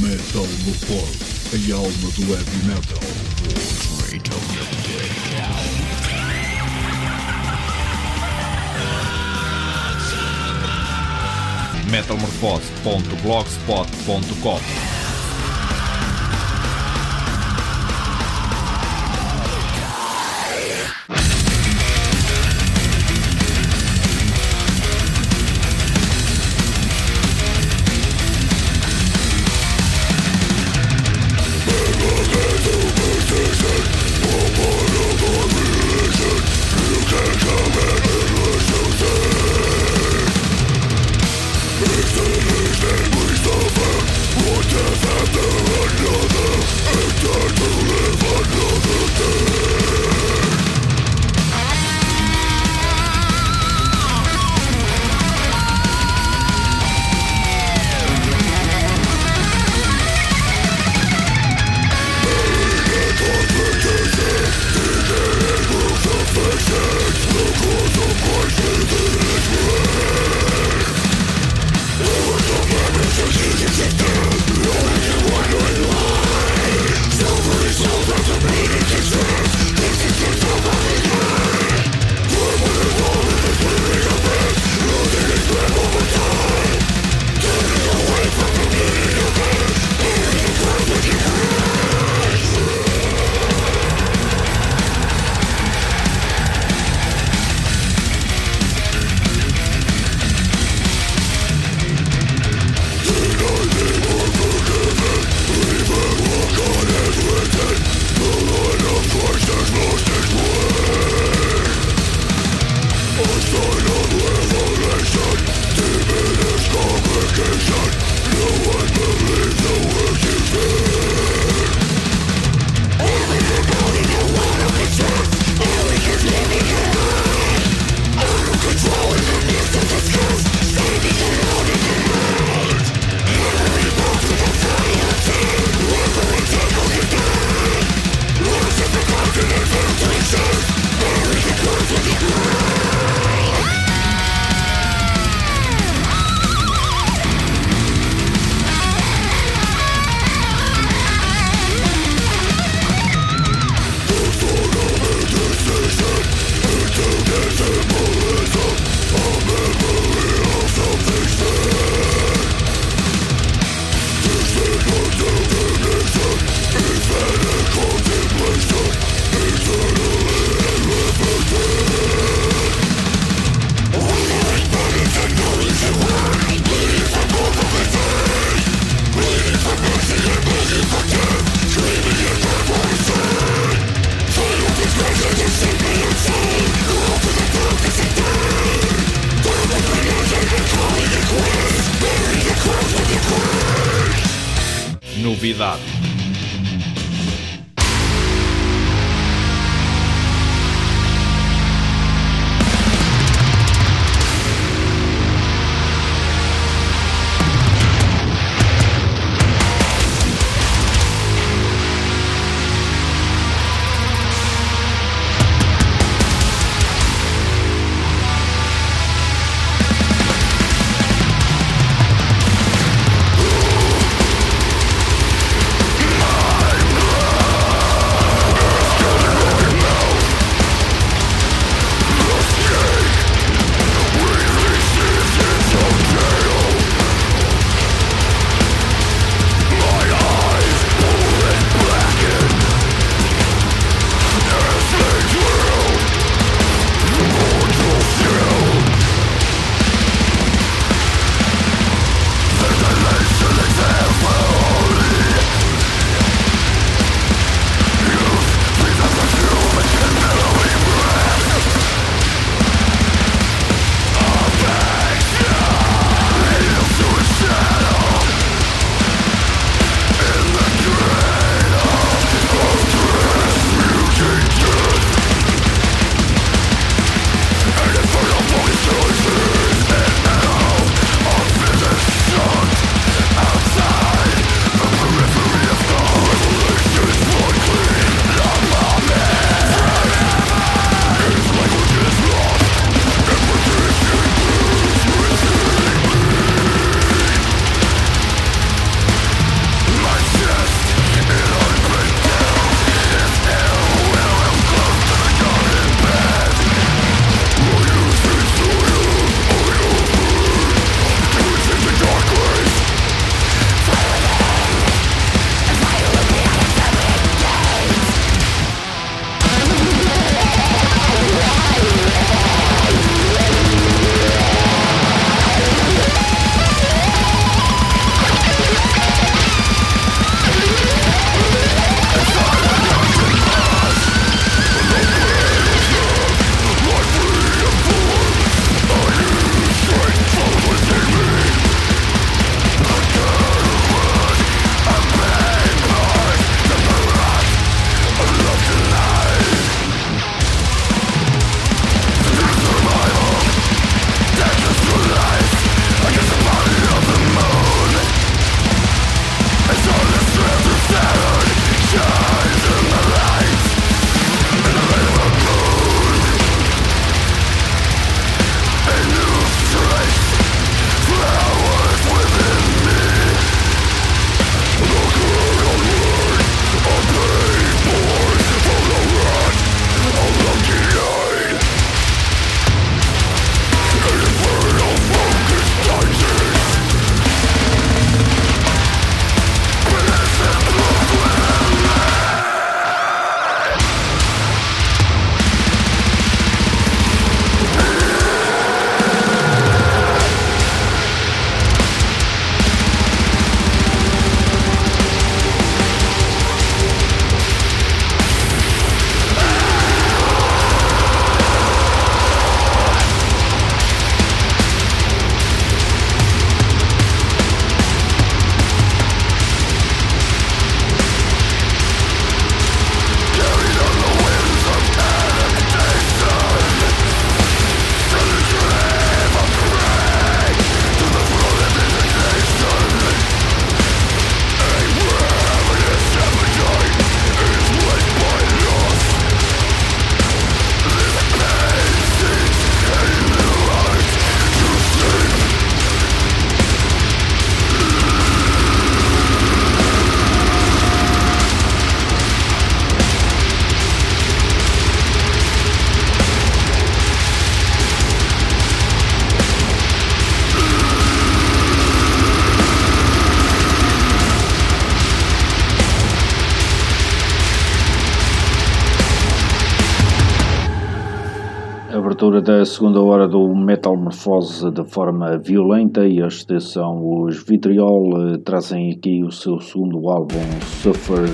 Metal no Pod, a alma do heavy metal. metalmorfose.blogspot.com Novidade. Abertura da segunda hora do Metal Morfose de forma violenta e estes são os Vitriol, eh, trazem aqui o seu segundo álbum Suffer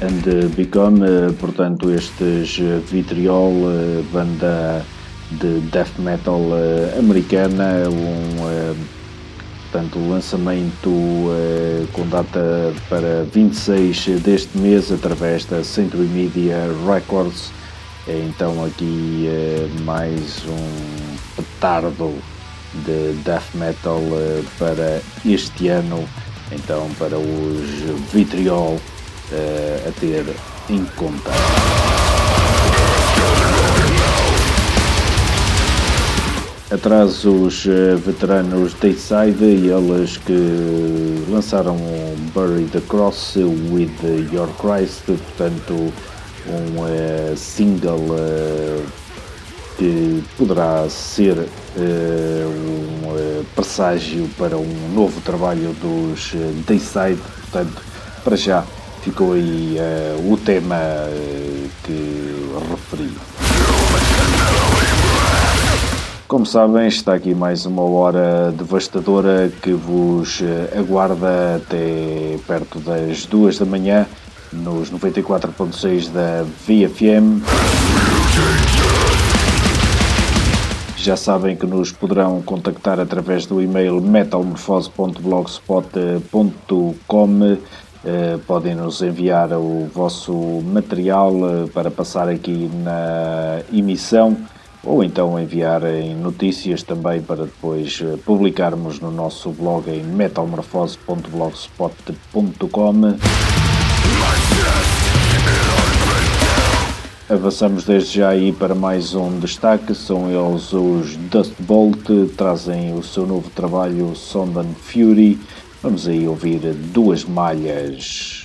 and Become, eh, portanto estes Vitriol, eh, banda de death metal americana, um portanto lançamento com data para 26 deste mês através da Century Media Records então aqui é mais um petardo de death metal eh, para este ano, então para os Vitriol eh, a ter em conta. Atrás os eh, veteranos Dayside, eles que lançaram Bury the Cross with Your Christ, portanto um uh, single uh, que poderá ser uh, um presságio para um novo trabalho dos Dayside, portanto, para já ficou aí o tema que referi. Como sabem, está aqui mais uma hora devastadora que vos aguarda até perto das duas da manhã nos 94.6 da VFM. Já sabem que nos poderão contactar através do e-mail metalmorfose.blogspot.com. Eh, podem nos enviar o vosso material eh, para passar aqui na emissão ou então enviarem notícias também para depois eh, publicarmos no nosso blog em metalmorfose.blogspot.com. Avançamos desde já aí para mais um destaque, são eles os Dust Bolt, trazem o seu novo trabalho Sound and Fury. Vamos aí ouvir duas malhas.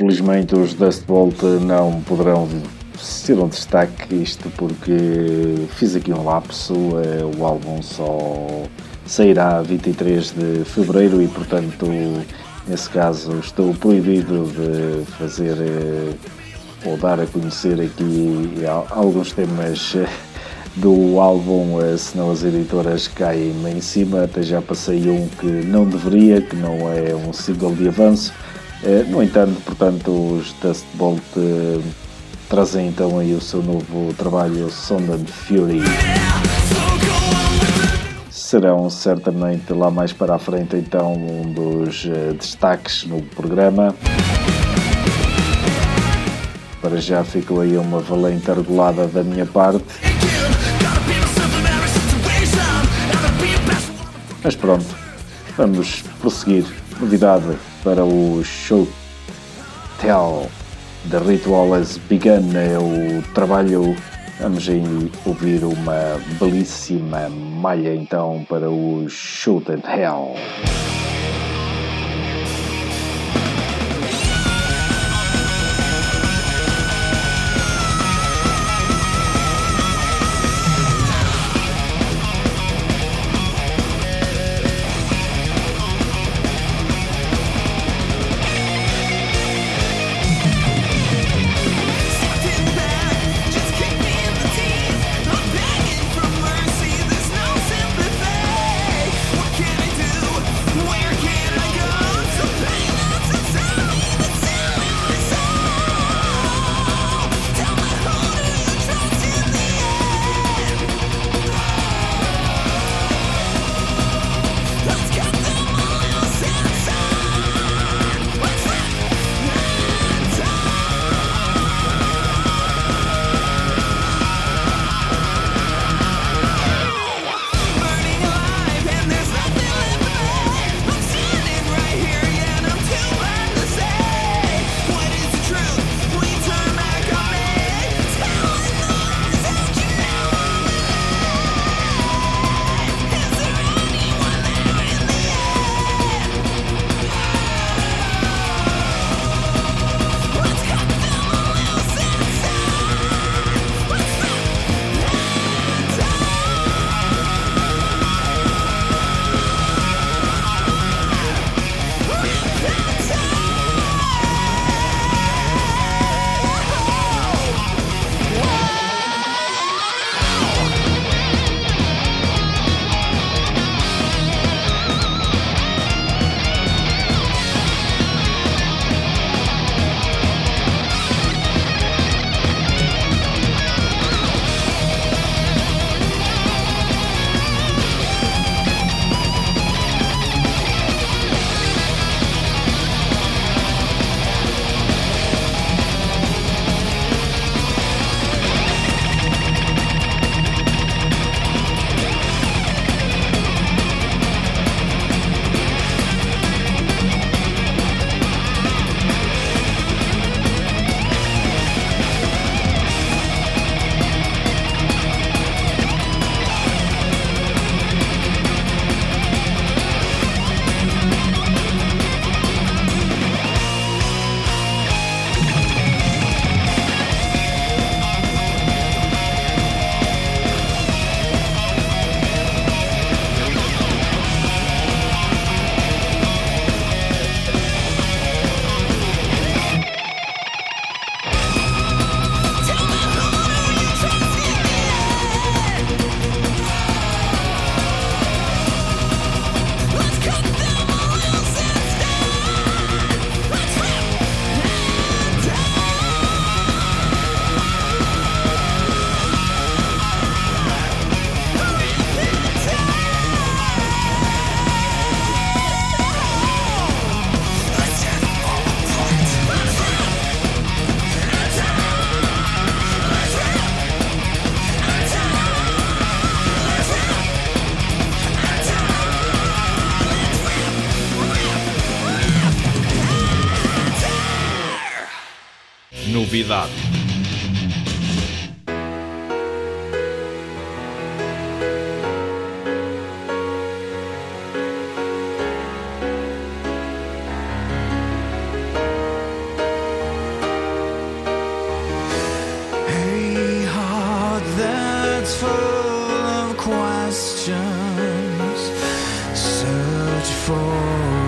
Infelizmente os Dust Bolt não poderão ser um destaque isto porque fiz aqui um lapso, eh, o álbum só sairá 23 de Fevereiro e portanto nesse caso estou proibido de fazer eh, ou dar a conhecer aqui alguns temas eh, do álbum, senão as editoras caem-me em cima, até já passei um que não deveria, que não é um single de avanço. No entanto, portanto, os Dust Bolt trazem então aí o seu novo trabalho Sound and Fury. Serão certamente lá mais para a frente então um dos uh, destaques no programa. Para já ficou aí uma valente argolada da minha parte. Mas pronto, vamos prosseguir. Novidade para o Show Tell. The Ritual Has Begun é o trabalho. Vamos ouvir uma belíssima malha então para o Shoot and for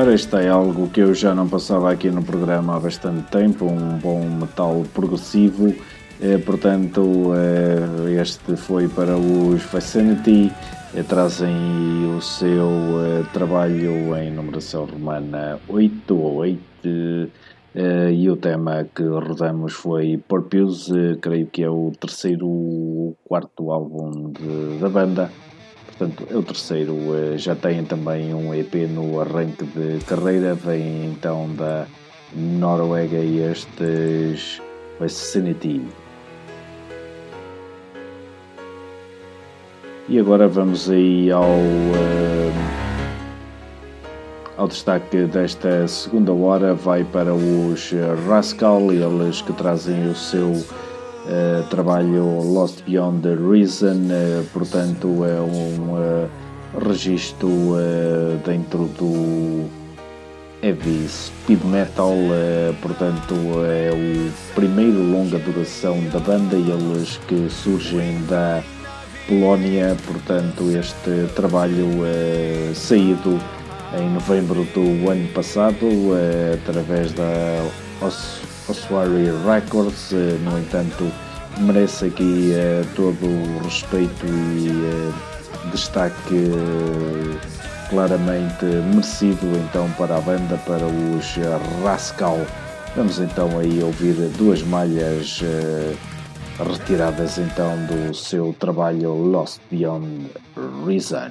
Ora, isto é algo que eu já não passava aqui no programa há bastante tempo, um bom metal progressivo. Eh, portanto, eh, este foi para os Vicinity, eh, trazem o seu eh, trabalho em numeração romana 8 Uh, e o tema que rodamos foi Purpose, uh, creio que é o terceiro ou quarto álbum de, da banda. Portanto, é o terceiro. Uh, já têm também um EP no arranque de carreira. Vem então da Noruega e estes Vicinity. E agora vamos aí ao ao destaque desta segunda hora vai para os Rascal, eles que trazem o seu uh, trabalho Lost Beyond the Reason, uh, portanto é um uh, registro dentro do heavy speed metal, portanto é o primeiro longa duração da banda, eles que surgem da Polónia, portanto este trabalho saído em novembro do ano passado eh, através da Ossuary Records. Eh, no entanto, merece aqui eh, todo o respeito e destaque claramente merecido então para a banda, para os Rascal. Vamos então aí ouvir duas malhas retiradas então do seu trabalho Lost Beyond Reason.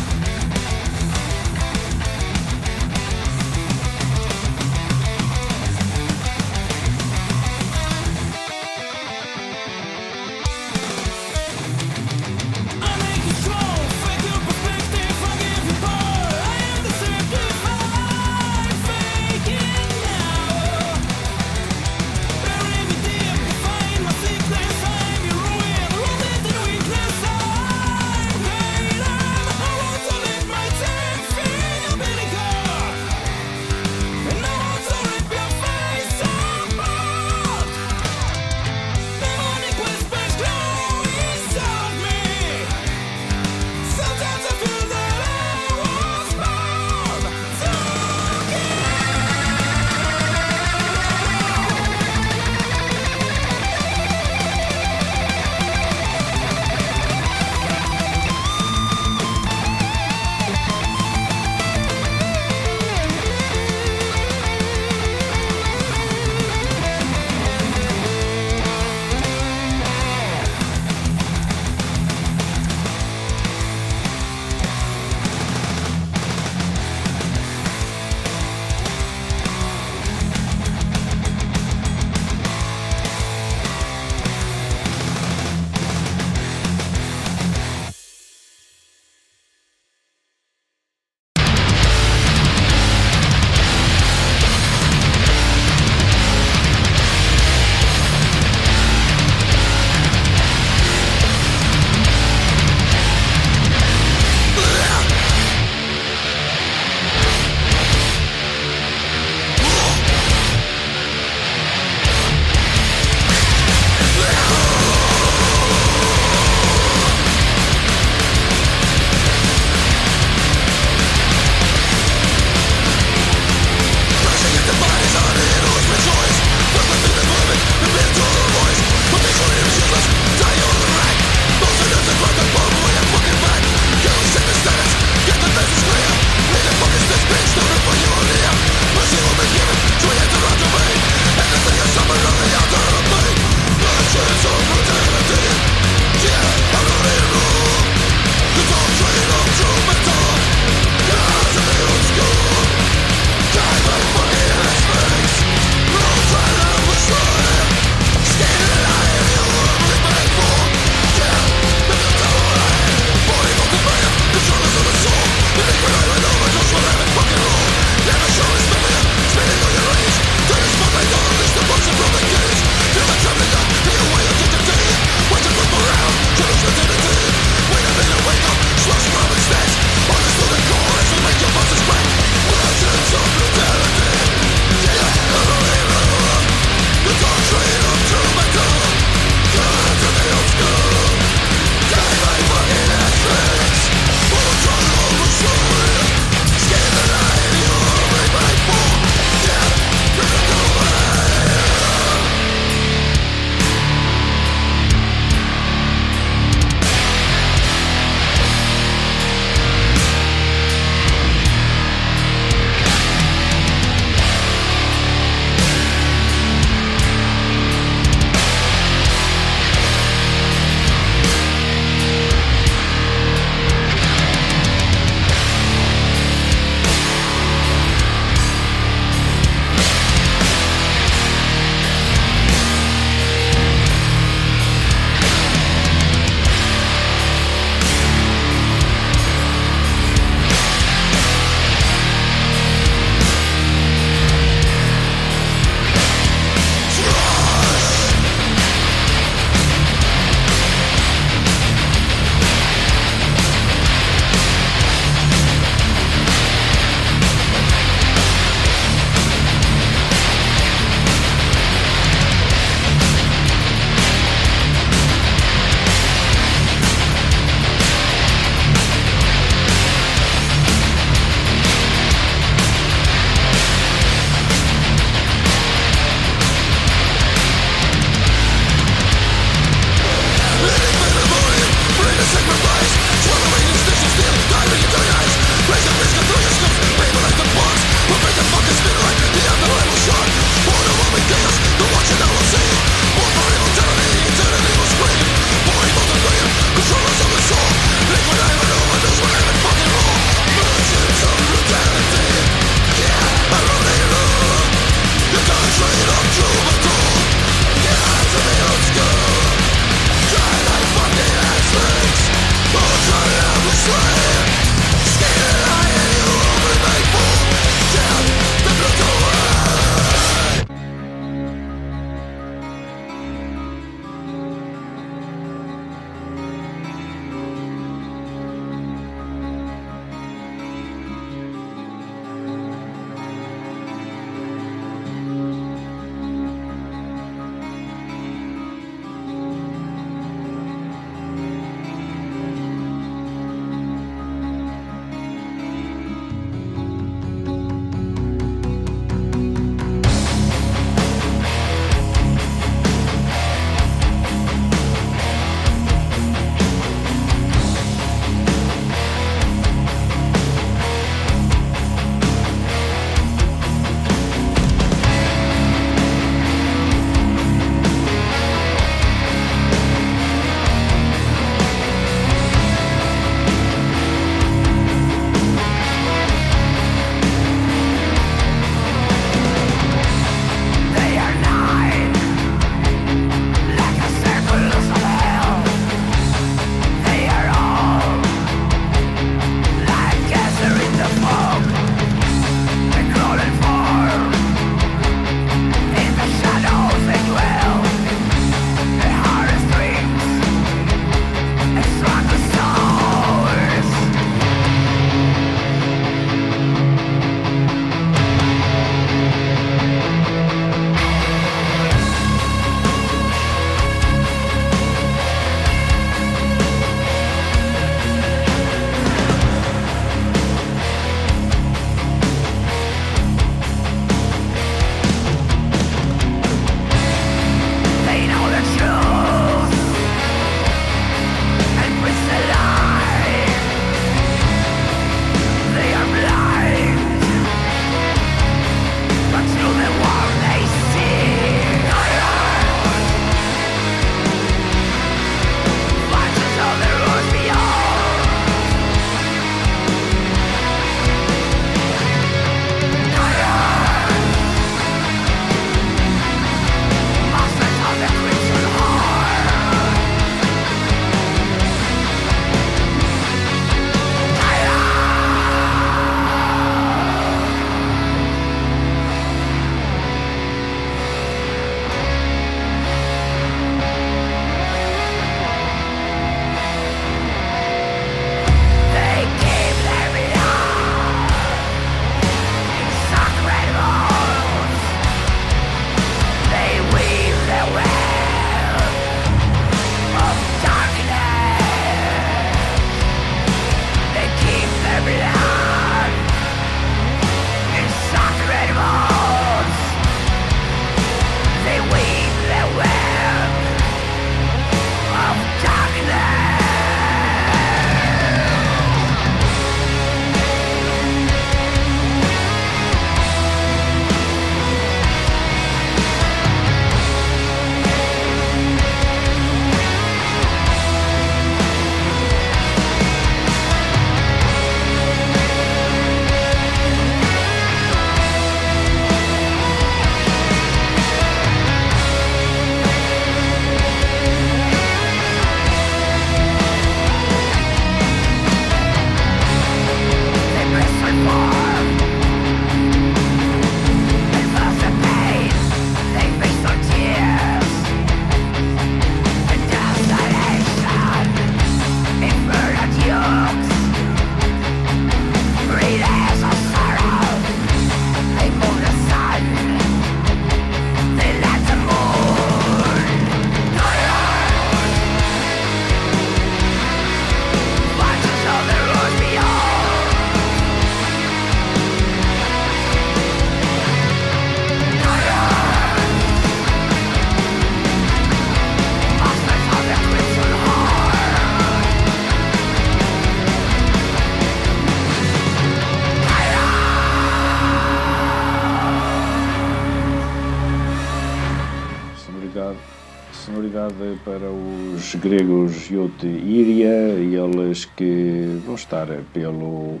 Os gregos Youth Iria, eles que vão estar pelo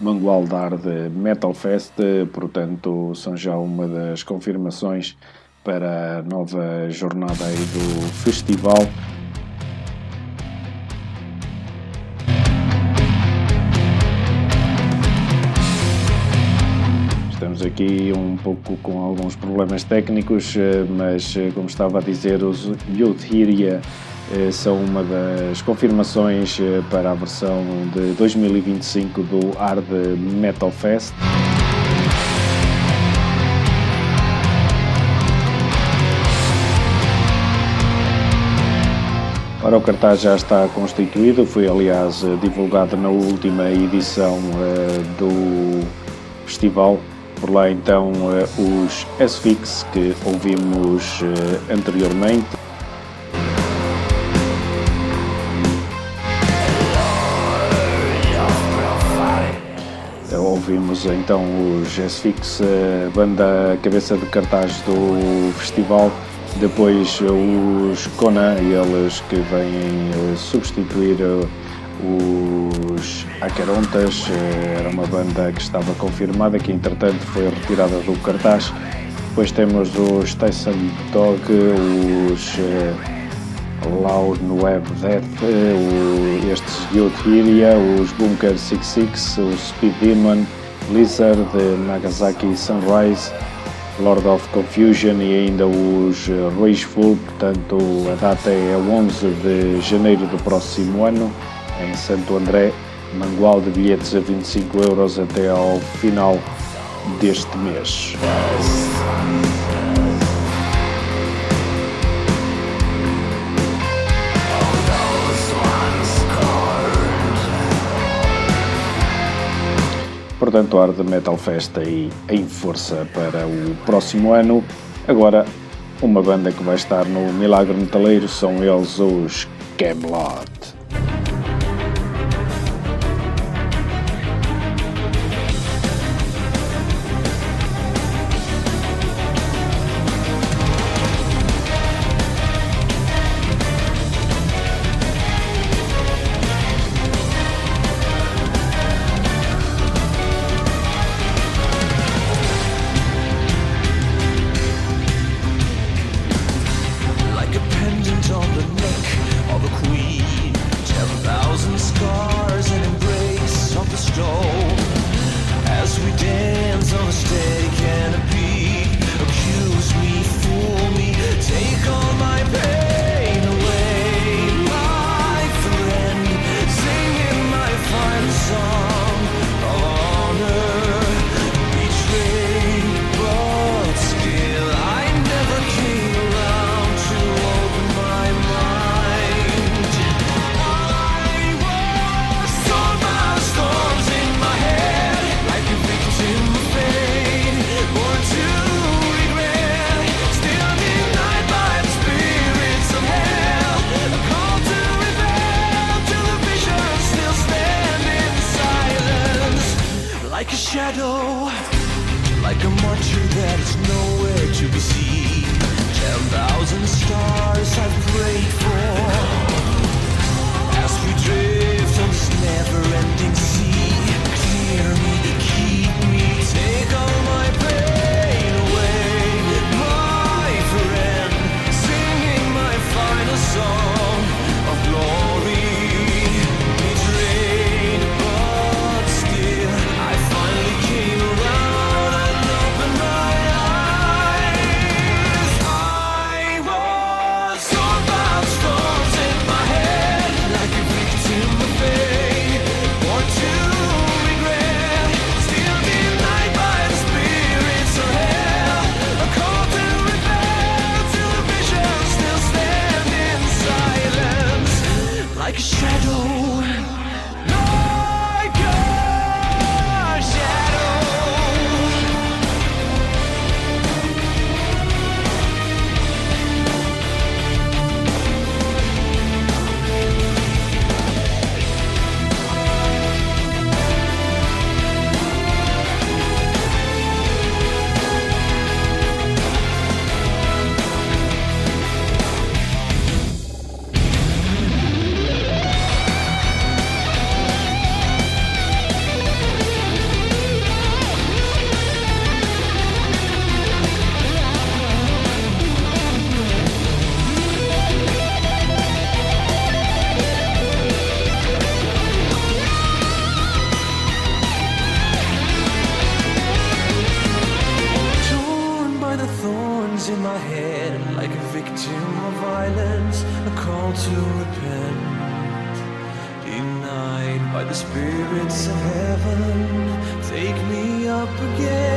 Mangualdar de Metal Fest, portanto são já uma das confirmações para a nova jornada aí do festival. Estamos aqui um pouco com alguns problemas técnicos, eh, mas eh, como estava a dizer, os Youth são uma das confirmações para a versão de 2025 do Hard Metal Fest. Ora, o cartaz já está constituído, foi aliás divulgado na última edição do festival. Por lá então os S-Fix que ouvimos anteriormente. Ouvimos então os S-Fix, banda cabeça de cartaz do festival depois os Conan, eles que vêm eh, substituir eh, os Acarontas, eh, era uma banda que estava confirmada, que entretanto foi retirada do cartaz. Depois temos os Tyson Dog, os Loud Web Death, estes Youth Iria, os Bunker 66, o Speed Demon, Lizard, Nagasaki Sunrise, Lord of Confusion e ainda os Rageful, portanto a data é 11 de janeiro do próximo ano em Santo André, mangual de bilhetes a 25 euros até ao final deste mês. Portanto, a Hard Metal Fest aí em força para o próximo ano. Agora, uma banda que vai estar no Milagre Metaleiro são eles os Camelot. Like a shadow, like a monster that is nowhere to be seen. Ten thousand stars I've prayed for. As we drift on this never-ending sea, clear me, keep me, take all my pain. Spirits of heaven, take me up again.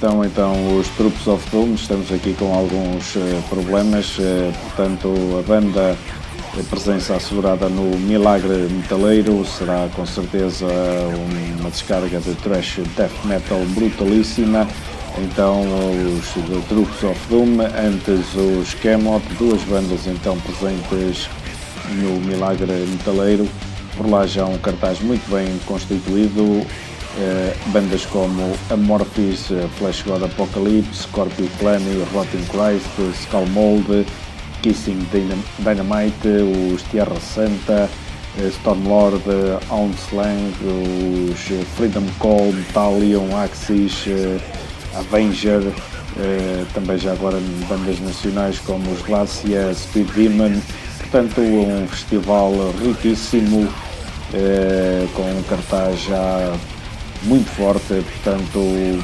Estão então os Troops of Doom, estamos aqui com alguns uh, problemas, uh, portanto a banda, a presença assegurada no Milagre Metaleiro, será com certeza uma descarga de thrash death metal brutalíssima. Então os Troops of Doom, antes os Camot, duas bandas então presentes no Milagre Metaleiro. Por lá já um cartaz muito bem constituído, eh, bandas como Amorphis, uh, Flash God Apocalypse, Scorpio Clan, Rotting Christ, Skullmold, Kissing Dynamite, os Tierra Santa, uh, Stormlord, Slang, os Freedom Call, Metallion, Axis, Avenger, também já agora bandas nacionais como os Glacia, Speed Demon, portanto um festival riquíssimo, com um cartaz já muito forte, portanto,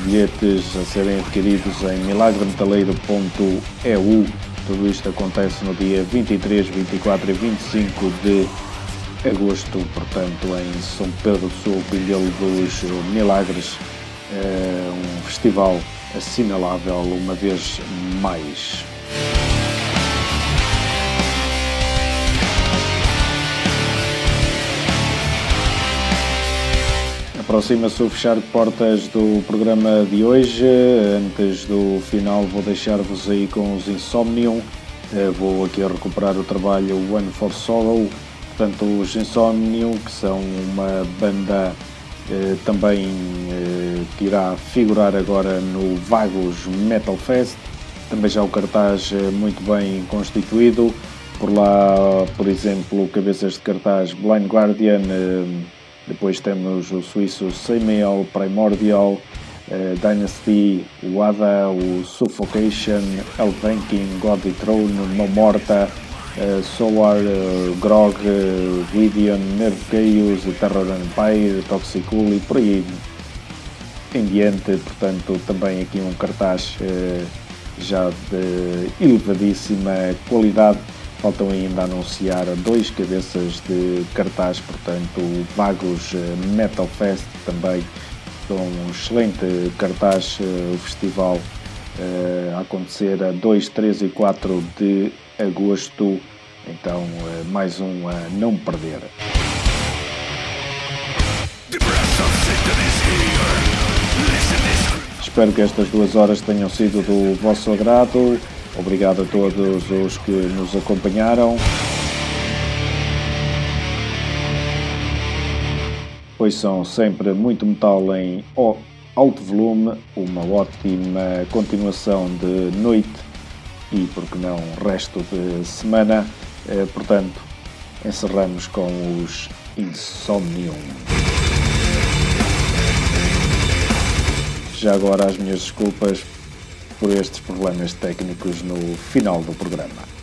bilhetes a serem adquiridos em milagremetaleiro.eu. Tudo isto acontece no dia 23, 24 e 25 de agosto, portanto, em São Pedro do Sul, Pilhelo dos Milagres, é um festival assinalável uma vez mais. Aproxima-se o fechar de portas do programa de hoje. Antes do final, vou deixar-vos aí com os Insomnium. Eh, vou aqui recuperar o trabalho One for Sorrow. Portanto, os Insomnium, que são uma banda eh, também eh, que irá figurar agora no Vagos Metal Fest. Também já o cartaz muito bem constituído. Por lá, por exemplo, cabeças de cartaz Blind Guardian depois temos o suíço Semial Primordial, uh, Dynasty, Wada, o Suffocation, Elvenking, God Throne, No Morta, uh, Solar, uh, Grog, uh, Gideon, Nerve Chaos, Terror Empire, Toxicul e por aí em diante. Portanto, também aqui um cartaz já de elevadíssima qualidade Faltam ainda anunciar dois cabeças de cartaz, portanto, o Vagos eh, Metal Fest também com um excelente cartaz, eh, o festival eh, a acontecer a 2, 3 e 4 de agosto, então mais um a não perder. Espero que estas duas horas tenham sido do vosso agrado. Obrigado a todos os que nos acompanharam. Pois são sempre muito metal em alto volume, uma ótima continuação de noite e, por que não, resto de semana. Eh, portanto, encerramos com os Insomnium. Já agora as minhas desculpas por estes problemas técnicos no final do programa.